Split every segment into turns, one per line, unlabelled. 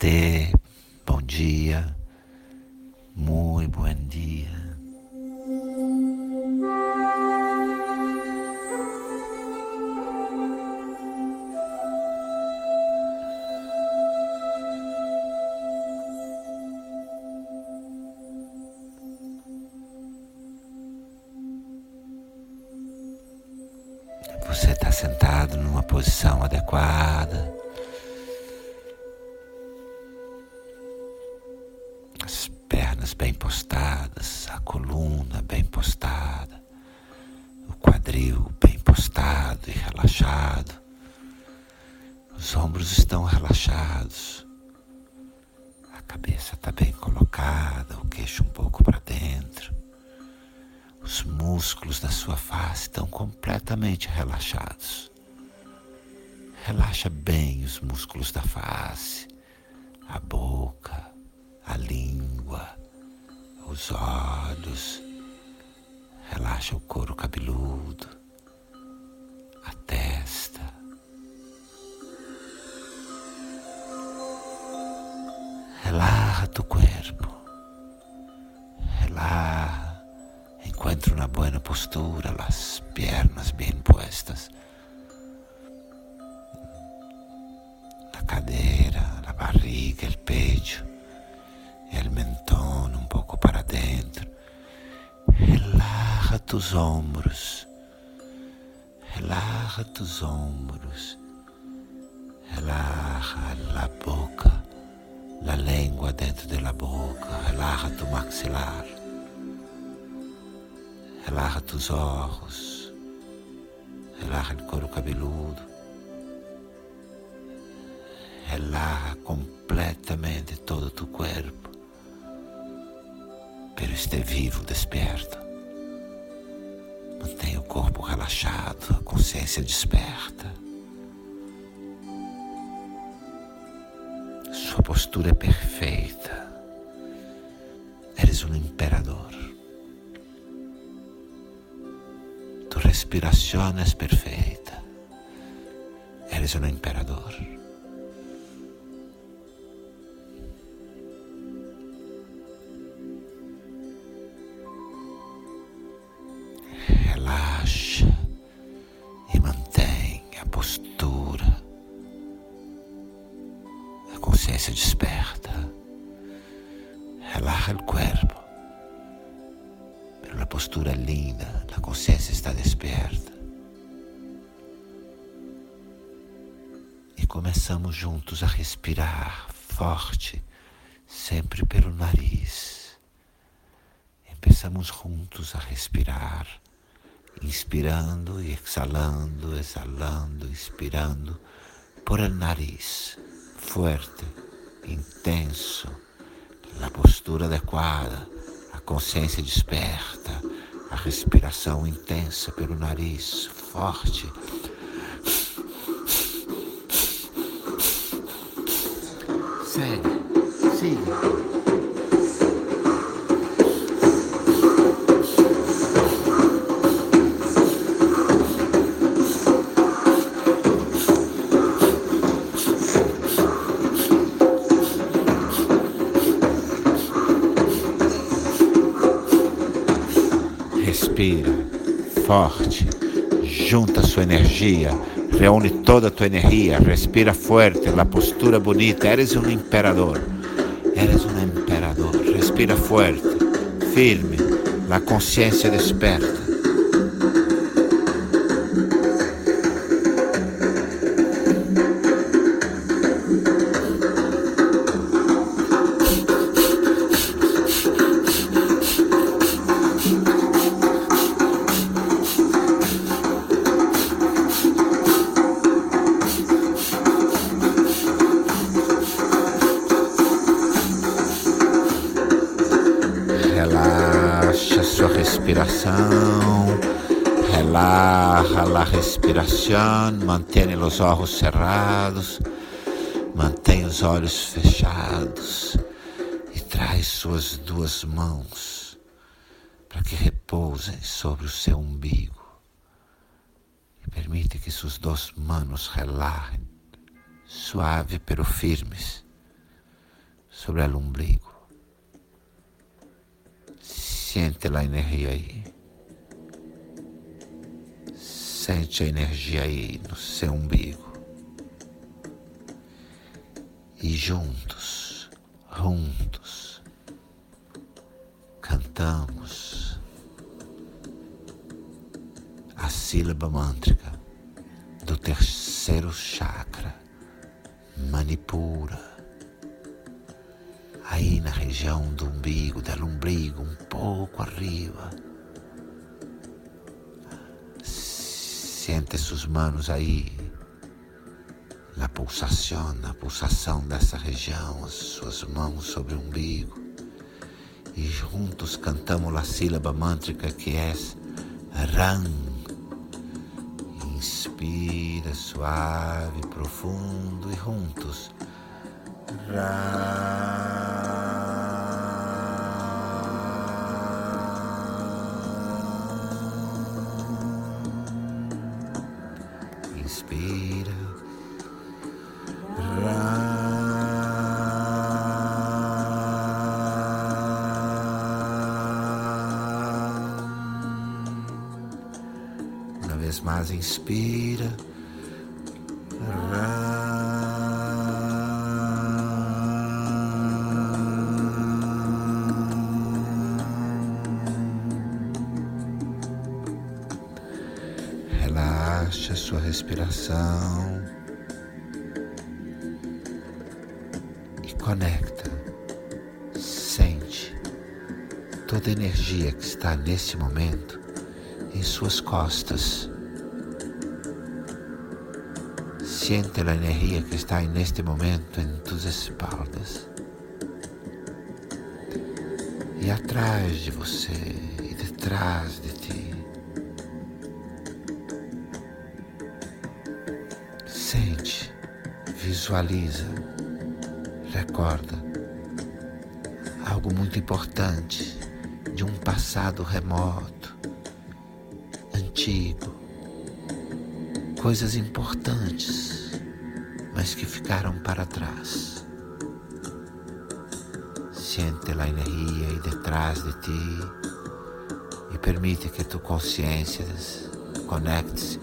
Namastê, bom dia, muito bom dia. Bem postadas, a coluna bem postada, o quadril bem postado e relaxado. Os ombros estão relaxados. A cabeça está bem colocada, o queixo um pouco para dentro. Os músculos da sua face estão completamente relaxados. Relaxa bem os músculos da face, a boca, a língua, os olhos. Relaxa o couro cabeludo, a testa. Relaxa tu corpo. Relaxa Encuentra una buena postura, las piernas bien puestas, la cadera, la barriga, el pecho, el mentón Relaja tus hombros, relaja tus hombros, relaja la boca, la lengua dentro de la boca, relaja tu maxilar. Relaxa tus ojos, relaxa o couro cabeludo, relaxa completamente todo tu corpo, pero esté vivo, desperto. Mantenha o corpo relaxado, a consciência desperta. Sua postura é perfeita. Eres um imperador. respiración es perfecta. Eres un emperador. Começamos juntos a respirar forte, sempre pelo nariz. Começamos juntos a respirar, inspirando e exhalando, exhalando, inspirando por el nariz, forte, intenso, na postura adequada, a consciência desperta a respiração intensa pelo nariz, forte. Segue, siga. Respira forte, junta sua energia, reúne toda a tua energia, respira forte, na postura bonita. Eres um imperador, eres um imperador. Respira forte, firme, na consciência desperta. Os cerrados, mantenha os olhos fechados e traz suas duas mãos para que repousem sobre o seu umbigo. E permite que suas duas mãos relaxem, suave pero firmes, sobre o umbigo. Sente a energia aí. Sente a energia aí no seu umbigo. E juntos, juntos, cantamos a sílaba mântrica do terceiro chakra, Manipura aí na região do umbigo, do umbigo, um pouco arriba. Sente suas mãos aí, na pulsação, na pulsação dessa região, as suas mãos sobre o umbigo. E juntos cantamos a sílaba mântrica que é Ram. Inspira suave, profundo e juntos. Ram. Inspira. Relaxa sua respiração e conecta, sente toda a energia que está nesse momento em suas costas. Siente a energia que está neste momento em tus espaldas. E atrás de você e detrás de ti. Sente, visualiza, recorda algo muito importante de um passado remoto, antigo, coisas importantes mas que ficaram para trás. Siente a energia aí detrás de ti e permite que tu consciência conecte-se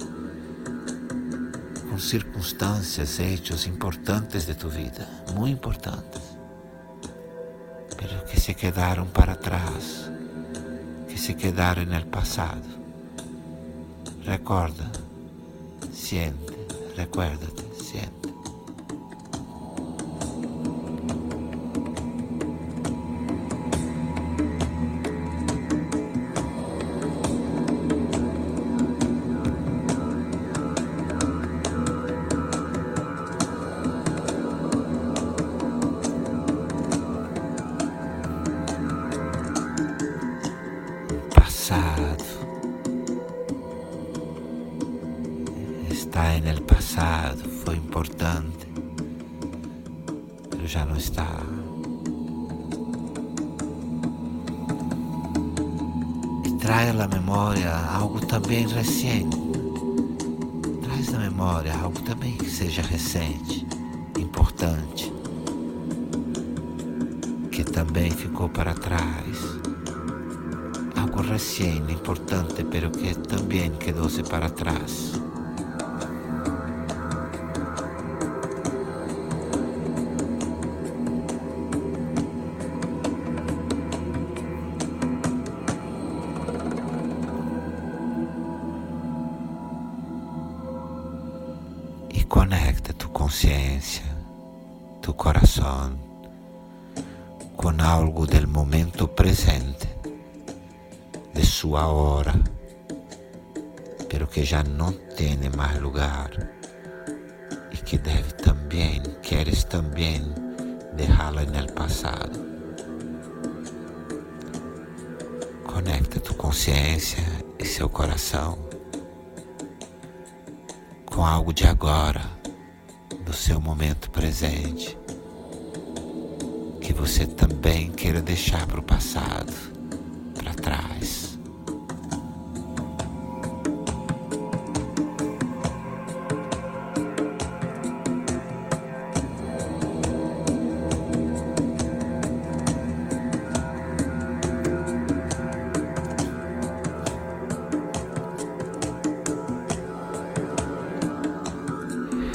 com circunstâncias, hechos importantes de tu vida, muito importantes, pero que se quedaram para trás, que se quedaram no passado. Recorda, siente, recuérdate, siente. Está en el pasado, fue importante, pero ya no está. Y trae a la memoria algo também recente. Traz na memória algo também que seja recente, importante, que também ficou para trás. Algo recente, importante, pero que também quedou-se para trás. Com algo del momento presente, de sua hora, pero que já não tem mais lugar e que deve também, queres também deixá-la no passado. Conecta tu consciência e seu coração com algo de agora, do seu momento presente, você também queira deixar para o passado, para trás.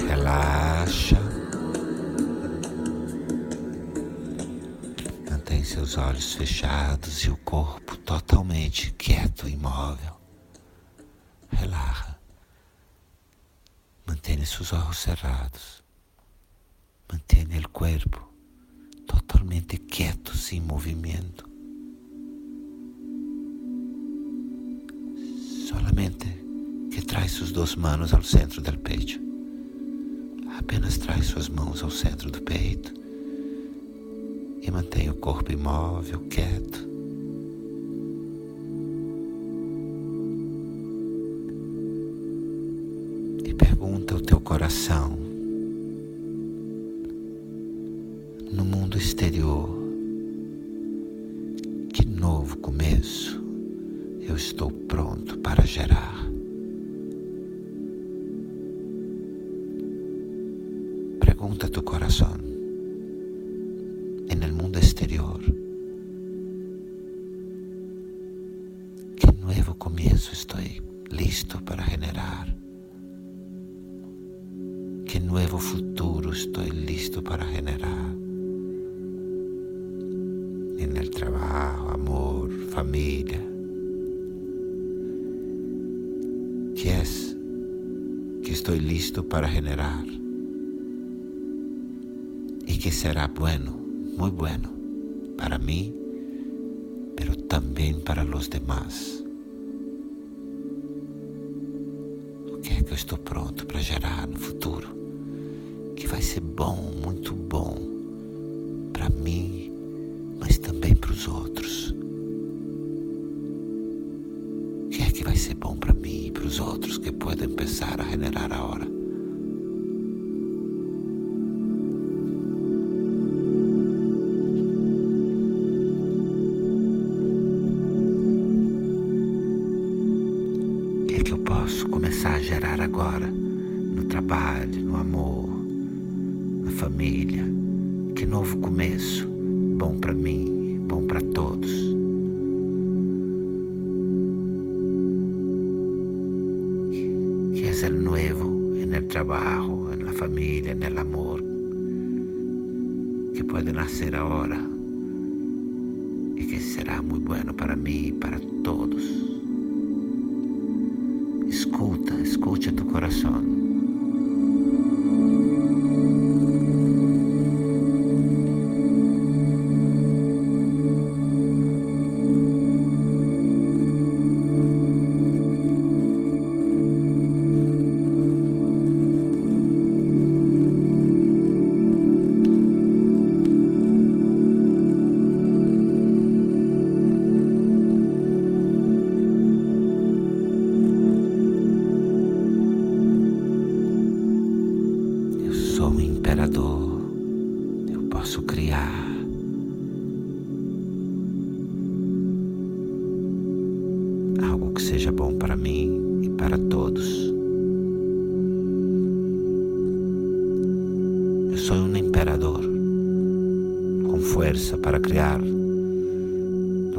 Relaxa. Os olhos fechados e o corpo totalmente quieto, imóvel. Relaxa. Mantenha seus olhos cerrados. Mantenha o corpo totalmente quieto, sem movimento. Solamente que traz suas duas mãos ao centro do peito. Apenas traz suas mãos ao centro do peito e mantenha o corpo imóvel, quieto. E pergunta ao teu coração, no mundo exterior, para generar. ¿Qué nuevo futuro estoy listo para generar? En el trabajo, amor, familia. ¿Qué es que estoy listo para generar? Y que será bueno, muy bueno, para mí, pero también para los demás. Estou pronto para gerar no futuro, que vai ser bom, muito bom para mim, mas também para os outros. O que é que vai ser bom para mim e para os outros que podem pensar a generar a Que é o novo no trabalho, na família, no amor, que pode nascer agora e que será muito bueno para mim e para todos. Escuta, escucha tu corazón.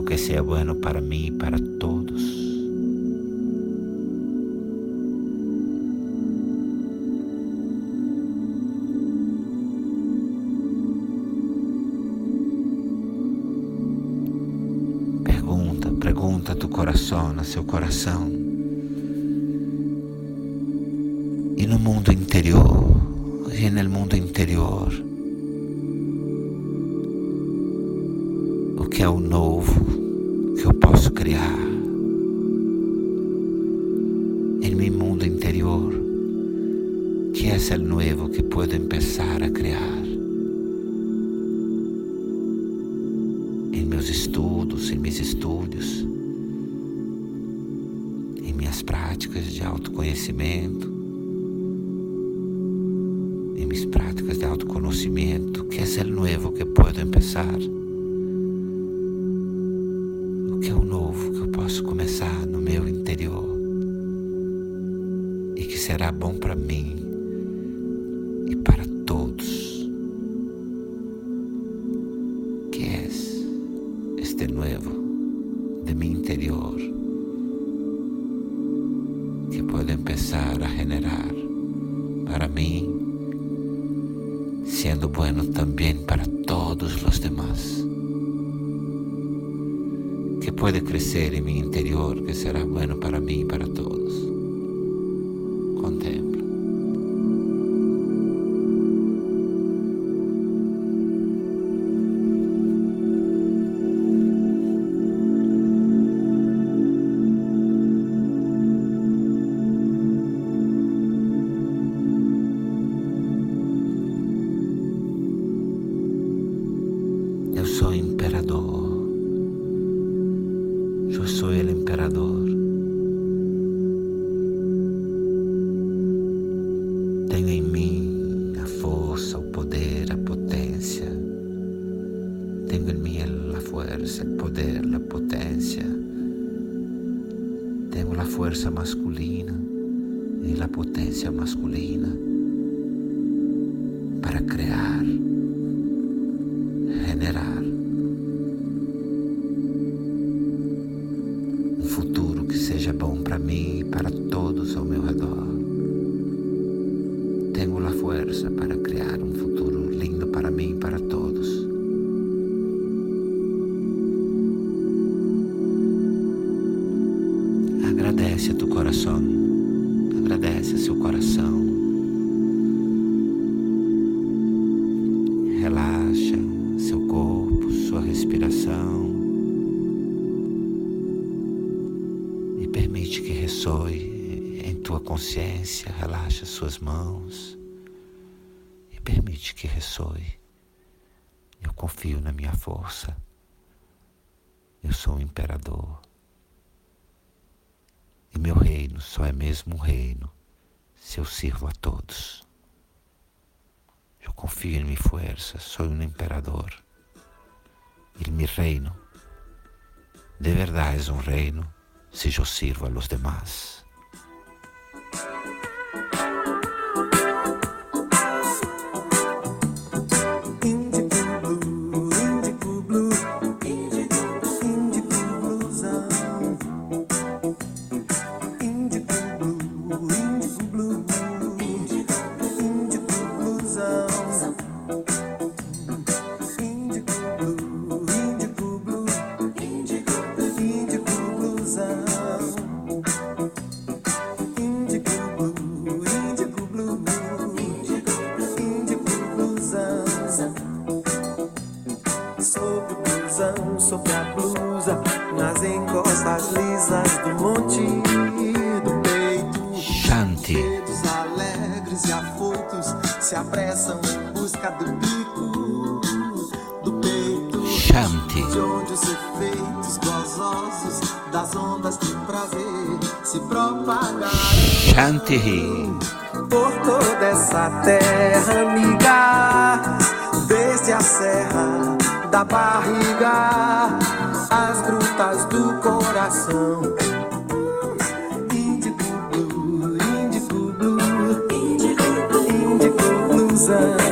Que seja bueno para mim e para todos. Pergunta tu coração, no seu coração. E no mundo interior, e no mundo interior, que é o novo que eu posso criar? Em meu mundo interior, que é o novo que posso começar a criar? em meus estudos, em meus estúdios, em minhas práticas de autoconhecimento, em minhas práticas de autoconhecimento, que é o novo que posso começar? Bom para mim e para de mi interior que puedo empezar a generar para mí, siendo bueno también para todos los demás. pode crescer em meu interior que será bueno para mim e para todos. E permite que ressoe em tua consciência. Relaxa suas mãos. E permite que ressoe. Eu confio na minha força. Eu sou o imperador. E meu reino só é mesmo um reino se eu sirvo a todos. Eu confio em minha força, sou um imperador. E meu reino, de verdade, é um reino se eu sirvo a los demás.
Blusa, nas encostas lisas do monte do peito.
Shanti,
Dedos alegres e afoitos se apressam em busca do pico do peito.
Shanti,
De onde os efeitos gozosos das ondas de prazer se propagaram
Shanti
por toda essa terra amiga, desde a serra da barriga, as grutas do coração. Indigo blue, indigo blue, indigo bluesão.